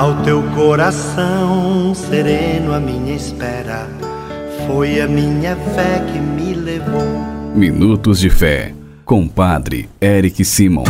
Ao teu coração sereno, a minha espera foi a minha fé que me levou. Minutos de Fé, com Padre Eric Simon.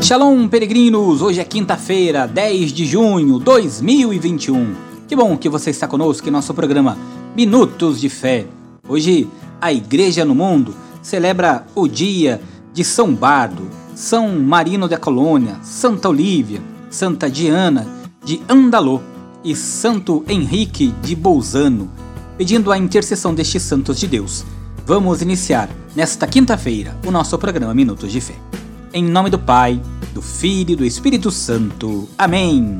Shalom, peregrinos! Hoje é quinta-feira, 10 de junho de 2021. Que bom que você está conosco em nosso programa Minutos de Fé. Hoje, a Igreja no Mundo celebra o dia de São Bardo, São Marino da Colônia, Santa Olívia, Santa Diana de Andalô e Santo Henrique de Bolzano, pedindo a intercessão destes santos de Deus. Vamos iniciar nesta quinta-feira o nosso programa Minutos de Fé. Em nome do Pai, do Filho e do Espírito Santo. Amém.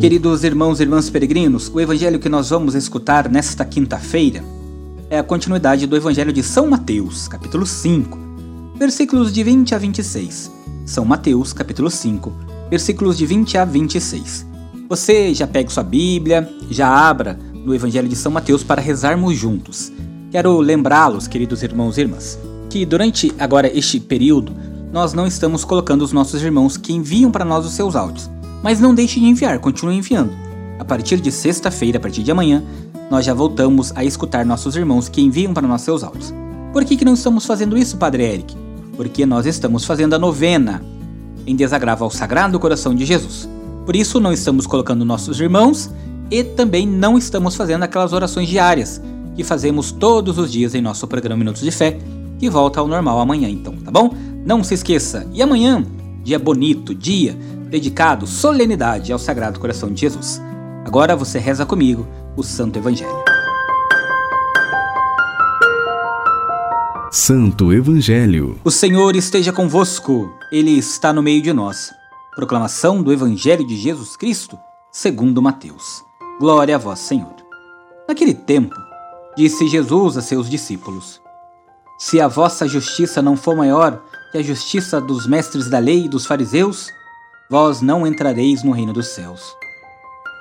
Queridos irmãos e irmãs peregrinos, o evangelho que nós vamos escutar nesta quinta-feira é a continuidade do evangelho de São Mateus, capítulo 5, versículos de 20 a 26. São Mateus, capítulo 5, versículos de 20 a 26. Você já pega sua Bíblia, já abra no evangelho de São Mateus para rezarmos juntos. Quero lembrá-los, queridos irmãos e irmãs, que durante agora este período nós não estamos colocando os nossos irmãos que enviam para nós os seus áudios. Mas não deixe de enviar, continue enviando. A partir de sexta-feira, a partir de amanhã, nós já voltamos a escutar nossos irmãos que enviam para nós seus áudios. Por que, que não estamos fazendo isso, Padre Eric? Porque nós estamos fazendo a novena em desagravo ao Sagrado Coração de Jesus. Por isso, não estamos colocando nossos irmãos e também não estamos fazendo aquelas orações diárias que fazemos todos os dias em nosso programa Minutos de Fé, que volta ao normal amanhã, então, tá bom? Não se esqueça, e amanhã, dia bonito, dia dedicado, solenidade ao Sagrado Coração de Jesus. Agora você reza comigo o Santo Evangelho. Santo Evangelho. O Senhor esteja convosco, Ele está no meio de nós. Proclamação do Evangelho de Jesus Cristo, segundo Mateus. Glória a vós, Senhor. Naquele tempo, Disse Jesus a seus discípulos: Se a vossa justiça não for maior que a justiça dos mestres da lei e dos fariseus, vós não entrareis no reino dos céus.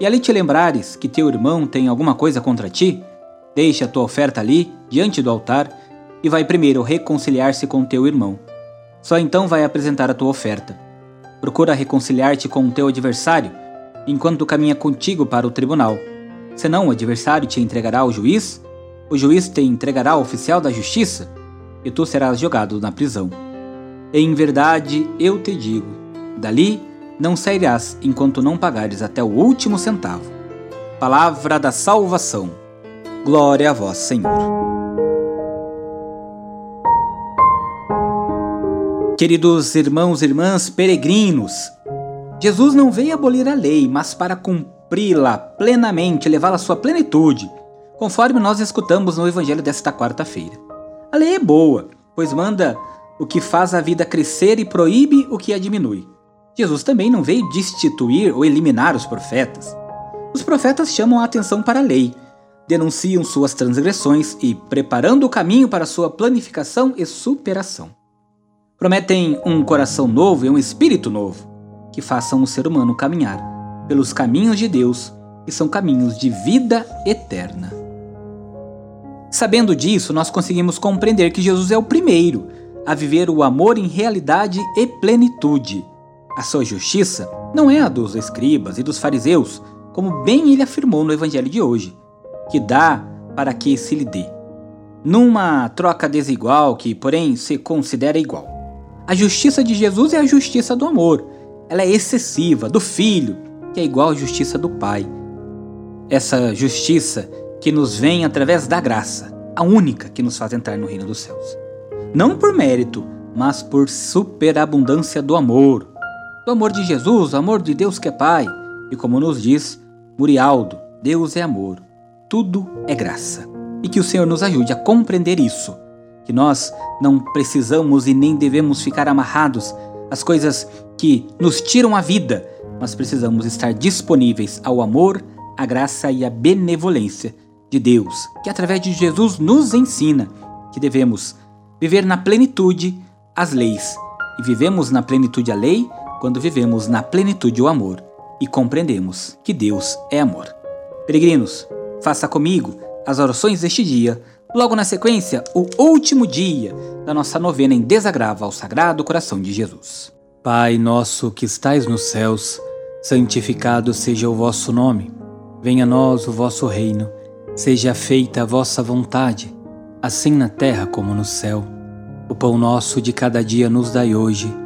e ali te lembrares que teu irmão tem alguma coisa contra ti, deixa a tua oferta ali, diante do altar, e vai primeiro reconciliar-se com teu irmão. Só então vai apresentar a tua oferta. Procura reconciliar-te com o teu adversário, enquanto caminha contigo para o tribunal. Senão o adversário te entregará ao juiz, o juiz te entregará ao oficial da justiça, e tu serás jogado na prisão. Em verdade, eu te digo: dali não sairás enquanto não pagares até o último centavo. Palavra da salvação. Glória a vós, Senhor. Queridos irmãos e irmãs peregrinos, Jesus não veio abolir a lei, mas para cumpri-la plenamente, levá-la à sua plenitude, conforme nós escutamos no Evangelho desta quarta-feira. A lei é boa, pois manda o que faz a vida crescer e proíbe o que a diminui. Jesus também não veio destituir ou eliminar os profetas. Os profetas chamam a atenção para a lei, denunciam suas transgressões e preparando o caminho para sua planificação e superação. Prometem um coração novo e um espírito novo, que façam o ser humano caminhar pelos caminhos de Deus, que são caminhos de vida eterna. Sabendo disso, nós conseguimos compreender que Jesus é o primeiro a viver o amor em realidade e plenitude. A sua justiça não é a dos escribas e dos fariseus, como bem ele afirmou no evangelho de hoje, que dá para que se lhe dê. Numa troca desigual que, porém, se considera igual. A justiça de Jesus é a justiça do amor. Ela é excessiva, do filho, que é igual à justiça do pai. Essa justiça que nos vem através da graça, a única que nos faz entrar no reino dos céus. Não por mérito, mas por superabundância do amor. Do amor de Jesus, amor de Deus que é Pai. E como nos diz Murialdo, Deus é amor, tudo é graça. E que o Senhor nos ajude a compreender isso. que nós não precisamos e nem devemos ficar amarrados às coisas que nos tiram a vida, mas precisamos estar disponíveis ao amor, à graça e à benevolência de Deus, que através de Jesus nos ensina que devemos viver na plenitude as leis. E vivemos na plenitude a lei quando vivemos na plenitude o amor e compreendemos que Deus é amor. Peregrinos, faça comigo as orações deste dia Logo na sequência, o último dia da nossa novena em desagravo ao Sagrado Coração de Jesus. Pai nosso que estais nos céus, santificado seja o vosso nome. Venha a nós o vosso reino. Seja feita a vossa vontade, assim na terra como no céu. O pão nosso de cada dia nos dai hoje.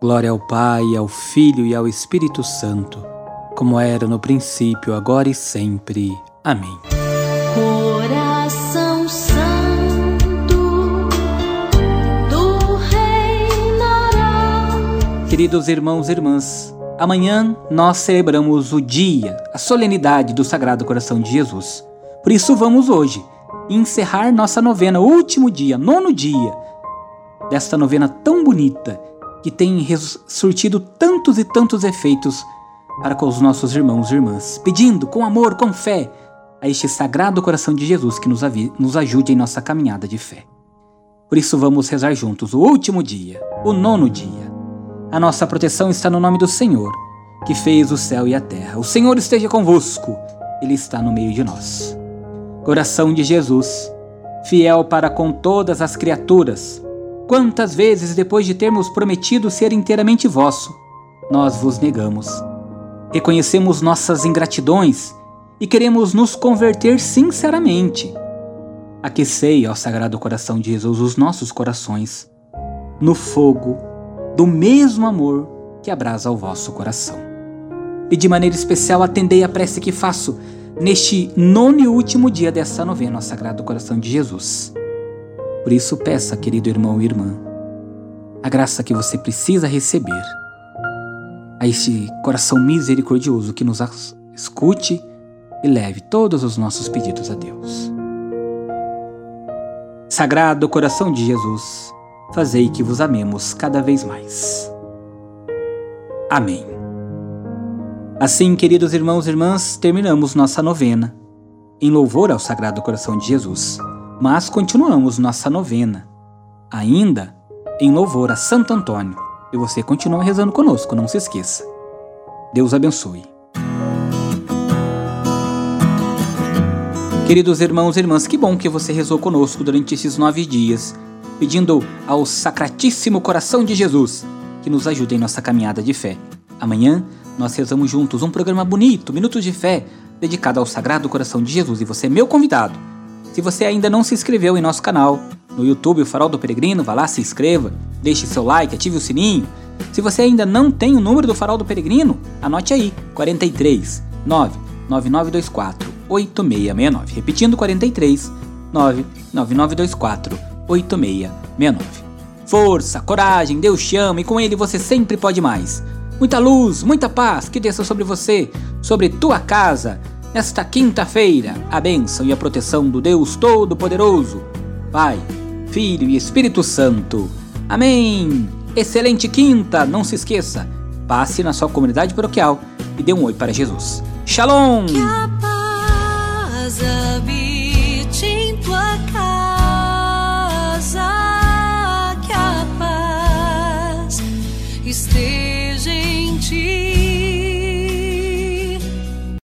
Glória ao Pai, ao Filho e ao Espírito Santo, como era no princípio, agora e sempre. Amém. Queridos irmãos e irmãs, amanhã nós celebramos o dia, a solenidade do Sagrado Coração de Jesus. Por isso vamos hoje encerrar nossa novena, último dia, nono dia desta novena tão bonita que tem surtido tantos e tantos efeitos para com os nossos irmãos e irmãs, pedindo com amor, com fé, a este Sagrado Coração de Jesus que nos, nos ajude em nossa caminhada de fé. Por isso vamos rezar juntos o último dia, o nono dia. A nossa proteção está no nome do Senhor, que fez o céu e a terra. O Senhor esteja convosco, Ele está no meio de nós. Coração de Jesus, fiel para com todas as criaturas, quantas vezes, depois de termos prometido ser inteiramente vosso, nós vos negamos. Reconhecemos nossas ingratidões e queremos nos converter sinceramente. Aquecei ao Sagrado Coração de Jesus os nossos corações, no fogo do mesmo amor que abrasa o vosso coração. E de maneira especial atendei a prece que faço neste nono e último dia dessa novena ao Sagrado Coração de Jesus. Por isso peça, querido irmão e irmã, a graça que você precisa receber a este coração misericordioso que nos escute e leve todos os nossos pedidos a Deus. Sagrado Coração de Jesus, fazei que vos amemos cada vez mais. Amém. Assim, queridos irmãos e irmãs, terminamos nossa novena, em louvor ao Sagrado Coração de Jesus, mas continuamos nossa novena, ainda em louvor a Santo Antônio, e você continua rezando conosco, não se esqueça. Deus abençoe. Queridos irmãos e irmãs, que bom que você rezou conosco durante esses nove dias pedindo ao Sacratíssimo Coração de Jesus que nos ajude em nossa caminhada de fé. Amanhã nós rezamos juntos um programa bonito, Minutos de Fé, dedicado ao Sagrado Coração de Jesus e você é meu convidado. Se você ainda não se inscreveu em nosso canal, no YouTube, o Farol do Peregrino, vá lá, se inscreva, deixe seu like, ative o sininho. Se você ainda não tem o número do Farol do Peregrino, anote aí, 43 99924 8669. Repetindo, 43 99924 8669. Força, coragem, Deus te ama e com Ele você sempre pode mais. Muita luz, muita paz que desça sobre você, sobre tua casa, nesta quinta-feira, a bênção e a proteção do Deus Todo-Poderoso, Pai, Filho e Espírito Santo. Amém! Excelente quinta! Não se esqueça, passe na sua comunidade paroquial e dê um oi para Jesus. Shalom! Que a paz habite em tua casa, que a paz esteja.